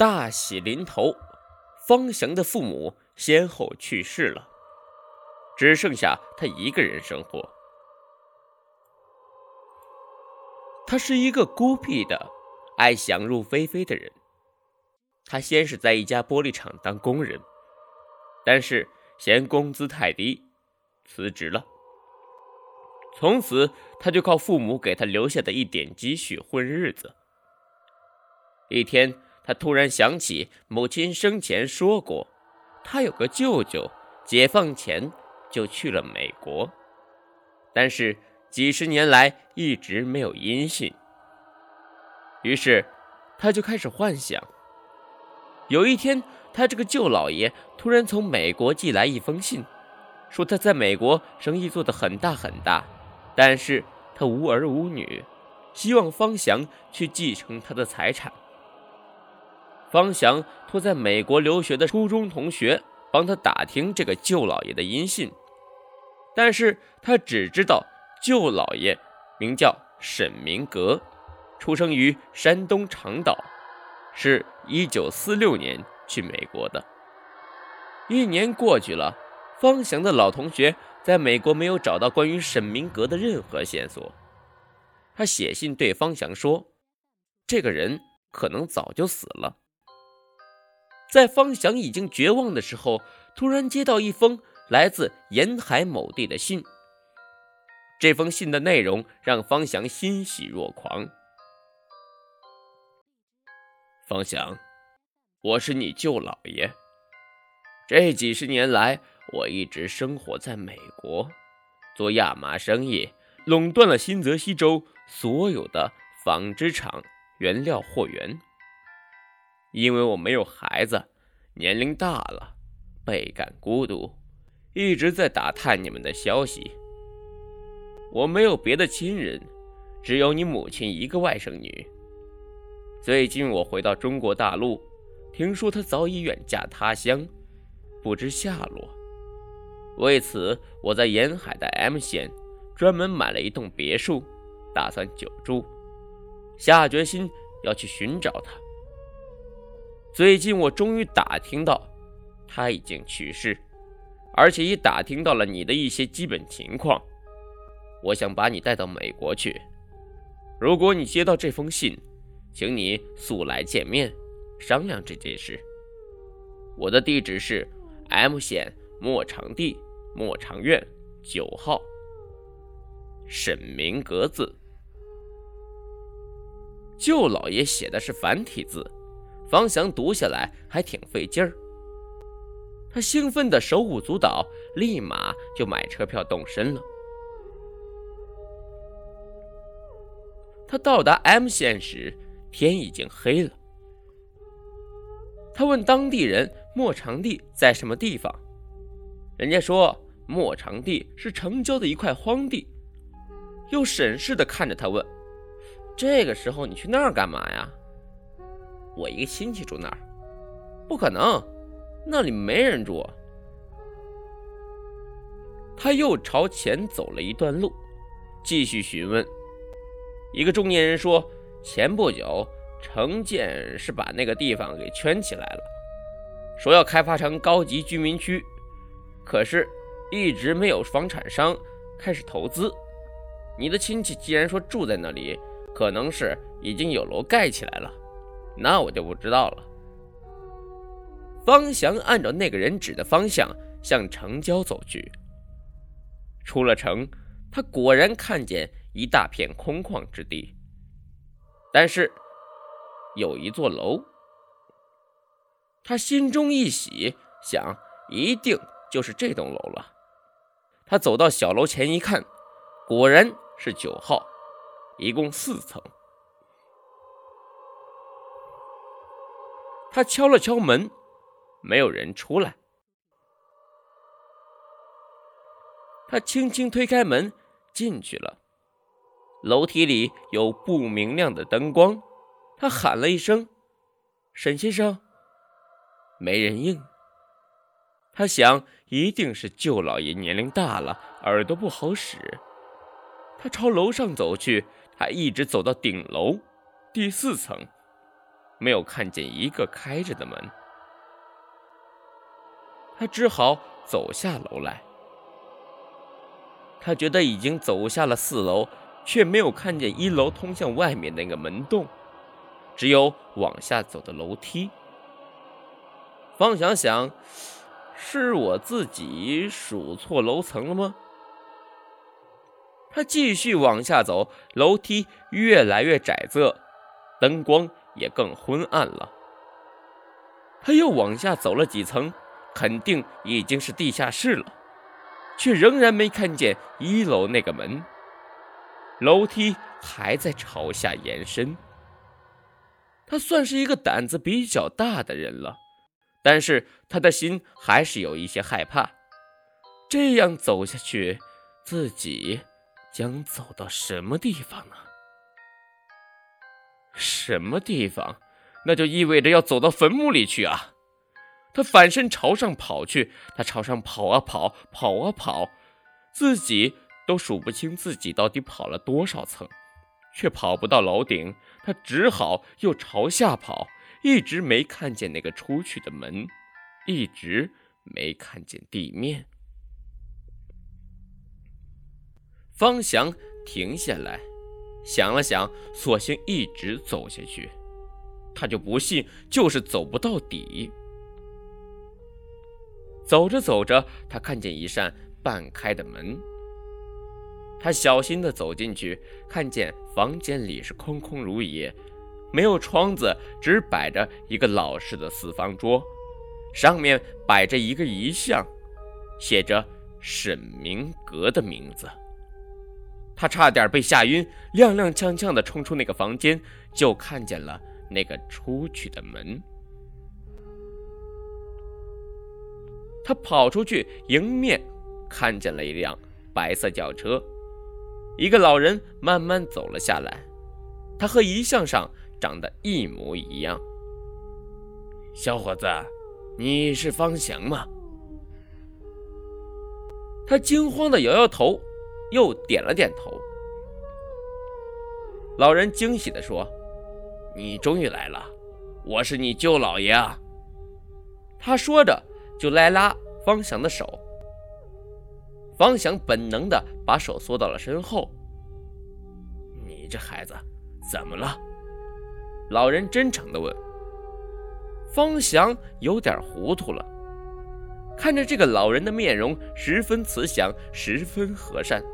大喜临头，方祥的父母先后去世了，只剩下他一个人生活。他是一个孤僻的、爱想入非非的人。他先是在一家玻璃厂当工人，但是嫌工资太低，辞职了。从此，他就靠父母给他留下的一点积蓄混日子。一天，他突然想起母亲生前说过，他有个舅舅，解放前就去了美国，但是几十年来一直没有音信。于是，他就开始幻想。有一天，他这个舅老爷突然从美国寄来一封信，说他在美国生意做得很大很大，但是他无儿无女，希望方祥去继承他的财产。方祥托在美国留学的初中同学帮他打听这个舅老爷的音信，但是他只知道舅老爷名叫沈明阁，出生于山东长岛，是一九四六年去美国的。一年过去了，方祥的老同学在美国没有找到关于沈明阁的任何线索，他写信对方祥说：“这个人可能早就死了。”在方祥已经绝望的时候，突然接到一封来自沿海某地的信。这封信的内容让方祥欣喜若狂。方祥，我是你舅老爷。这几十年来，我一直生活在美国，做亚麻生意，垄断了新泽西州所有的纺织厂原料货源。因为我没有孩子，年龄大了，倍感孤独，一直在打探你们的消息。我没有别的亲人，只有你母亲一个外甥女。最近我回到中国大陆，听说她早已远嫁他乡，不知下落。为此，我在沿海的 M 县专门买了一栋别墅，打算久住，下决心要去寻找她。最近我终于打听到，他已经去世，而且也打听到了你的一些基本情况。我想把你带到美国去。如果你接到这封信，请你速来见面，商量这件事。我的地址是 M 县莫长地莫长院九号。沈明阁字，舅老爷写的是繁体字。方祥读下来还挺费劲儿，他兴奋的手舞足蹈，立马就买车票动身了。他到达 M 县时，天已经黑了。他问当地人莫长地在什么地方，人家说莫长地是城郊的一块荒地，又审视的看着他问：“这个时候你去那儿干嘛呀？”我一个亲戚住那儿，不可能，那里没人住。他又朝前走了一段路，继续询问。一个中年人说：“前不久，城建是把那个地方给圈起来了，说要开发成高级居民区，可是一直没有房产商开始投资。你的亲戚既然说住在那里，可能是已经有楼盖起来了。”那我就不知道了。方祥按照那个人指的方向向城郊走去。出了城，他果然看见一大片空旷之地，但是有一座楼。他心中一喜，想一定就是这栋楼了。他走到小楼前一看，果然是九号，一共四层。他敲了敲门，没有人出来。他轻轻推开门，进去了。楼梯里有不明亮的灯光。他喊了一声：“沈先生。”没人应。他想，一定是舅老爷年龄大了，耳朵不好使。他朝楼上走去，他一直走到顶楼，第四层。没有看见一个开着的门。他只好走下楼来。他觉得已经走下了四楼，却没有看见一楼通向外面那个门洞，只有往下走的楼梯。方想想，是我自己数错楼层了吗？他继续往下走，楼梯越来越窄仄，灯光也更昏暗了。他又往下走了几层，肯定已经是地下室了。却仍然没看见一楼那个门，楼梯还在朝下延伸。他算是一个胆子比较大的人了，但是他的心还是有一些害怕。这样走下去，自己将走到什么地方呢？什么地方？那就意味着要走到坟墓里去啊！他反身朝上跑去，他朝上跑啊跑，跑啊跑，自己都数不清自己到底跑了多少层，却跑不到楼顶。他只好又朝下跑，一直没看见那个出去的门，一直没看见地面。方翔停下来，想了想，索性一直走下去。他就不信，就是走不到底。走着走着，他看见一扇半开的门。他小心地走进去，看见房间里是空空如也，没有窗子，只摆着一个老式的四方桌，上面摆着一个遗像，写着沈明阁的名字。他差点被吓晕，踉踉跄跄地冲出那个房间，就看见了那个出去的门。他跑出去，迎面看见了一辆白色轿车，一个老人慢慢走了下来，他和遗像上长得一模一样。小伙子，你是方翔吗？他惊慌的摇摇头，又点了点头。老人惊喜的说：“你终于来了，我是你舅老爷啊。”他说着。就来拉方翔的手，方翔本能的把手缩到了身后。你这孩子怎么了？老人真诚的问。方翔有点糊涂了，看着这个老人的面容十分慈祥，十分和善，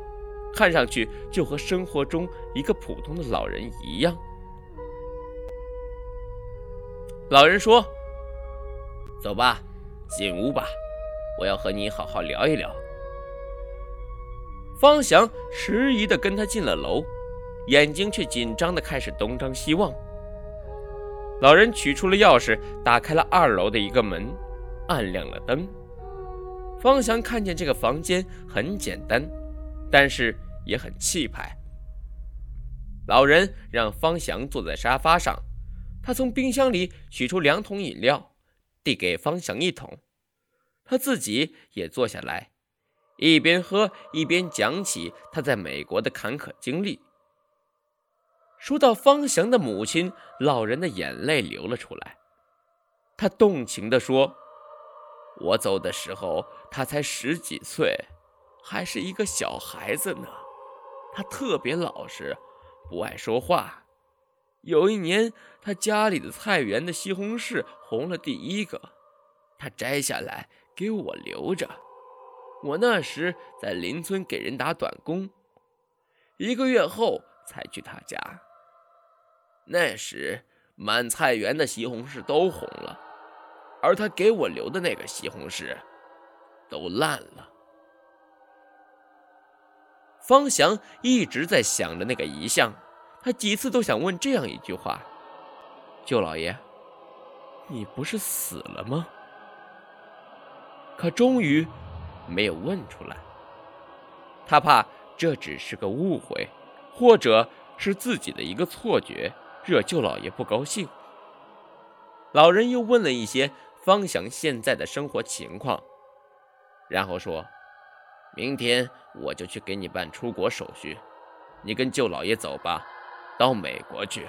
看上去就和生活中一个普通的老人一样。老人说：“走吧。”进屋吧，我要和你好好聊一聊。方翔迟疑的跟他进了楼，眼睛却紧张的开始东张西望。老人取出了钥匙，打开了二楼的一个门，按亮了灯。方翔看见这个房间很简单，但是也很气派。老人让方翔坐在沙发上，他从冰箱里取出两桶饮料。递给方翔一桶，他自己也坐下来，一边喝一边讲起他在美国的坎坷经历。说到方翔的母亲，老人的眼泪流了出来。他动情地说：“我走的时候，他才十几岁，还是一个小孩子呢。他特别老实，不爱说话。”有一年，他家里的菜园的西红柿红了第一个，他摘下来给我留着。我那时在邻村给人打短工，一个月后才去他家。那时满菜园的西红柿都红了，而他给我留的那个西红柿都烂了。方翔一直在想着那个遗像。他几次都想问这样一句话：“舅老爷，你不是死了吗？”可终于没有问出来。他怕这只是个误会，或者是自己的一个错觉，惹舅老爷不高兴。老人又问了一些方翔现在的生活情况，然后说：“明天我就去给你办出国手续，你跟舅老爷走吧。”到美国去，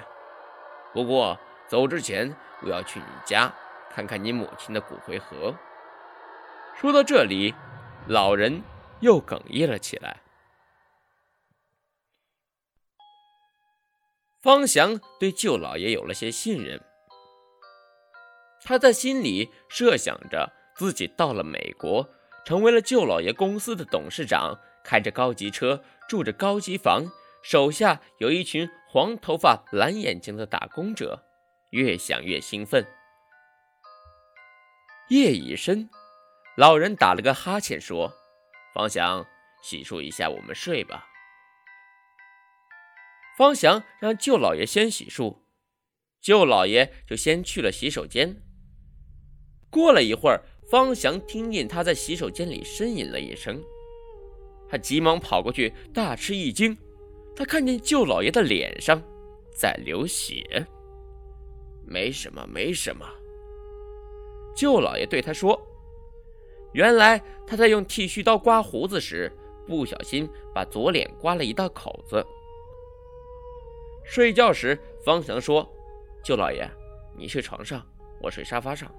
不过走之前我要去你家看看你母亲的骨灰盒。”说到这里，老人又哽咽了起来。方祥对舅老爷有了些信任，他在心里设想着自己到了美国，成为了舅老爷公司的董事长，开着高级车，住着高级房，手下有一群黄头发、蓝眼睛的打工者，越想越兴奋。夜已深，老人打了个哈欠，说：“方祥，洗漱一下，我们睡吧。”方祥让舅老爷先洗漱，舅老爷就先去了洗手间。过了一会儿，方祥听见他在洗手间里呻吟了一声，他急忙跑过去，大吃一惊，他看见舅老爷的脸上在流血。没什么，没什么。舅老爷对他说：“原来他在用剃须刀刮胡子时，不小心把左脸刮了一道口子。”睡觉时，方祥说：“舅老爷，你睡床上，我睡沙发上。”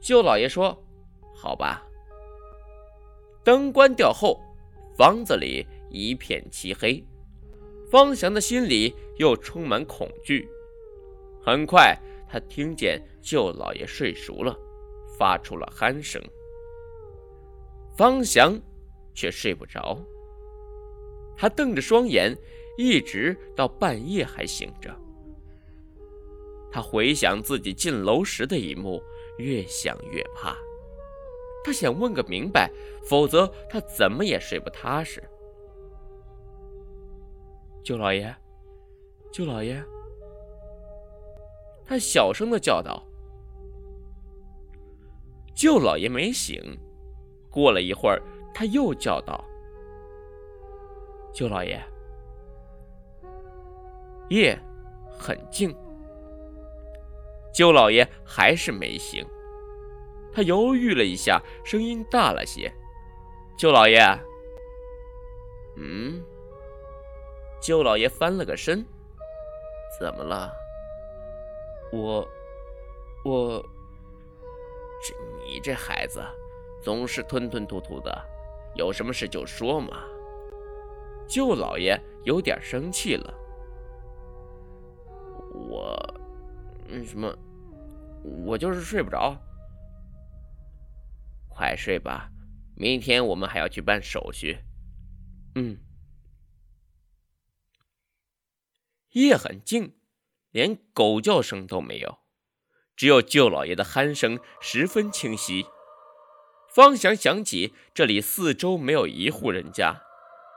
舅老爷说：“好吧。”灯关掉后，房子里一片漆黑，方祥的心里又充满恐惧。很快，他听见舅老爷睡熟了，发出了鼾声。方祥却睡不着，他瞪着双眼。一直到半夜还醒着，他回想自己进楼时的一幕，越想越怕。他想问个明白，否则他怎么也睡不踏实。舅老爷，舅老爷，他小声的叫道。舅老爷没醒。过了一会儿，他又叫道：“舅老爷。”夜很静，舅老爷还是没醒。他犹豫了一下，声音大了些：“舅老爷。”嗯。舅老爷翻了个身：“怎么了？”我，我，这你这孩子总是吞吞吐吐的，有什么事就说嘛。舅老爷有点生气了。我，嗯，什么？我就是睡不着。快睡吧，明天我们还要去办手续。嗯。夜很静，连狗叫声都没有，只有舅老爷的鼾声十分清晰。方祥想起这里四周没有一户人家，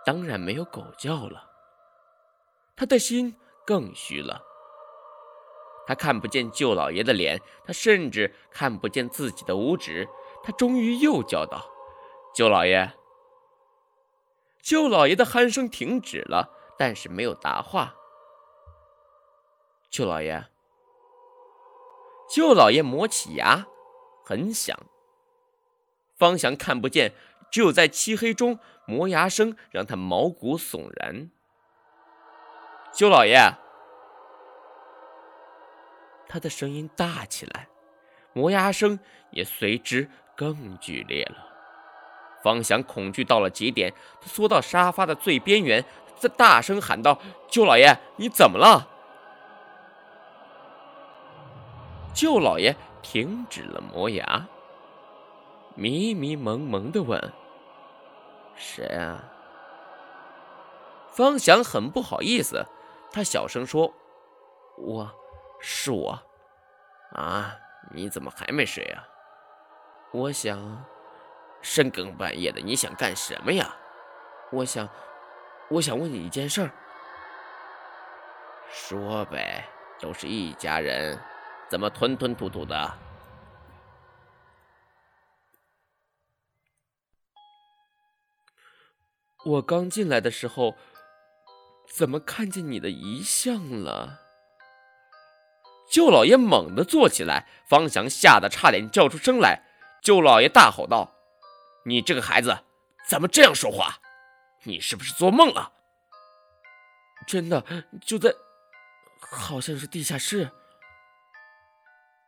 当然没有狗叫了。他的心更虚了。他看不见舅老爷的脸，他甚至看不见自己的五指。他终于又叫道：“舅老爷！”舅老爷的鼾声停止了，但是没有答话。舅老爷，舅老爷磨起牙，很响。方祥看不见，只有在漆黑中磨牙声让他毛骨悚然。舅老爷。他的声音大起来，磨牙声也随之更剧烈了。方翔恐惧到了极点，他缩到沙发的最边缘，在大声喊道：“舅老爷，你怎么了？”舅老爷停止了磨牙，迷迷蒙蒙的问：“谁啊？”方翔很不好意思，他小声说：“我。”是我，啊！你怎么还没睡啊？我想，深更半夜的，你想干什么呀？我想，我想问你一件事儿。说呗，都是一家人，怎么吞吞吐吐的？我刚进来的时候，怎么看见你的遗像了？舅老爷猛地坐起来，方祥吓得差点叫出声来。舅老爷大吼道：“你这个孩子，怎么这样说话？你是不是做梦了？”真的，就在，好像是地下室。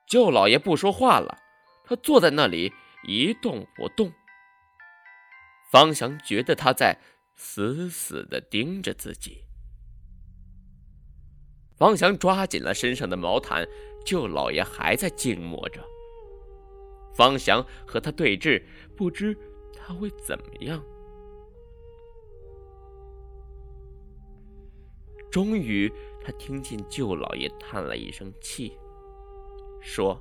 舅老爷不说话了，他坐在那里一动不动。方祥觉得他在死死的盯着自己。方祥抓紧了身上的毛毯，舅老爷还在静默着。方祥和他对峙，不知他会怎么样。终于，他听见舅老爷叹了一声气，说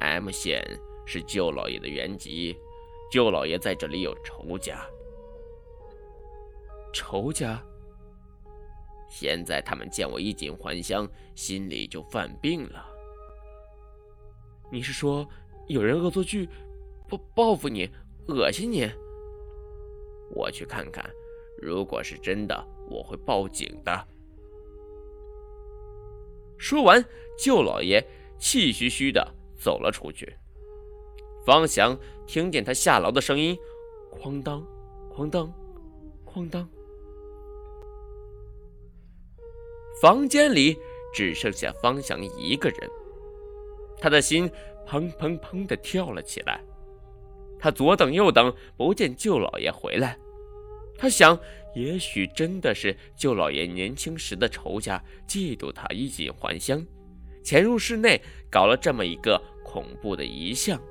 ：“M 县是舅老爷的原籍，舅老爷在这里有仇家。仇家。现在他们见我衣锦还乡，心里就犯病了。你是说有人恶作剧，报报复你，恶心你？我去看看，如果是真的。”我会报警的。说完，舅老爷气吁吁的走了出去。方祥听见他下楼的声音，哐当，哐当，哐当。房间里只剩下方翔一个人，他的心砰砰砰的跳了起来。他左等右等，不见舅老爷回来。他想。也许真的是舅老爷年轻时的仇家嫉妒他衣锦还乡，潜入室内搞了这么一个恐怖的遗像。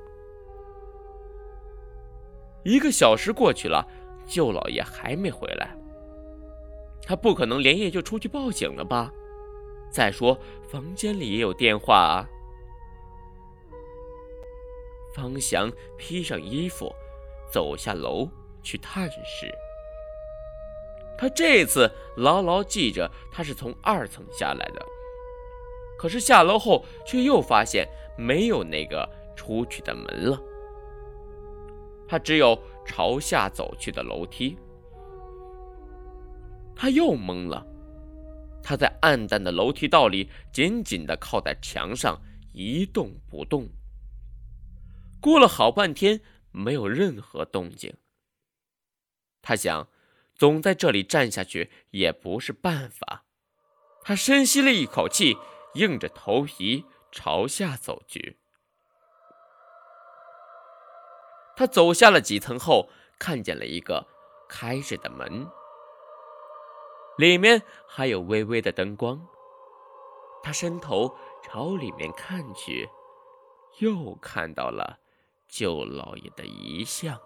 一个小时过去了，舅老爷还没回来。他不可能连夜就出去报警了吧？再说房间里也有电话啊。方翔披上衣服，走下楼去探视。他这次牢牢记着，他是从二层下来的。可是下楼后，却又发现没有那个出去的门了。他只有朝下走去的楼梯。他又懵了。他在暗淡的楼梯道里紧紧地靠在墙上，一动不动。过了好半天，没有任何动静。他想。总在这里站下去也不是办法。他深吸了一口气，硬着头皮朝下走去。他走下了几层后，看见了一个开着的门，里面还有微微的灯光。他伸头朝里面看去，又看到了舅老爷的遗像，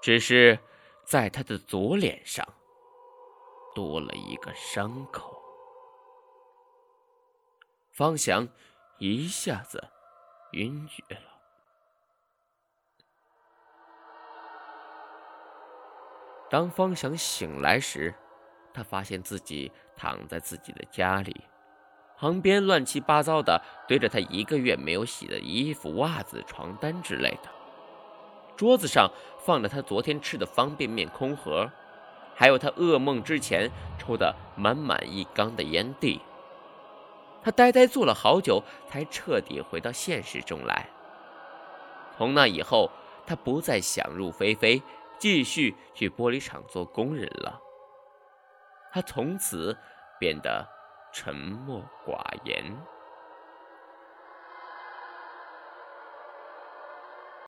只是。在他的左脸上多了一个伤口，方翔一下子晕厥了。当方翔醒来时，他发现自己躺在自己的家里，旁边乱七八糟的堆着他一个月没有洗的衣服、袜子、床单之类的。桌子上放着他昨天吃的方便面空盒，还有他噩梦之前抽的满满一缸的烟蒂。他呆呆坐了好久，才彻底回到现实中来。从那以后，他不再想入非非，继续去玻璃厂做工人了。他从此变得沉默寡言。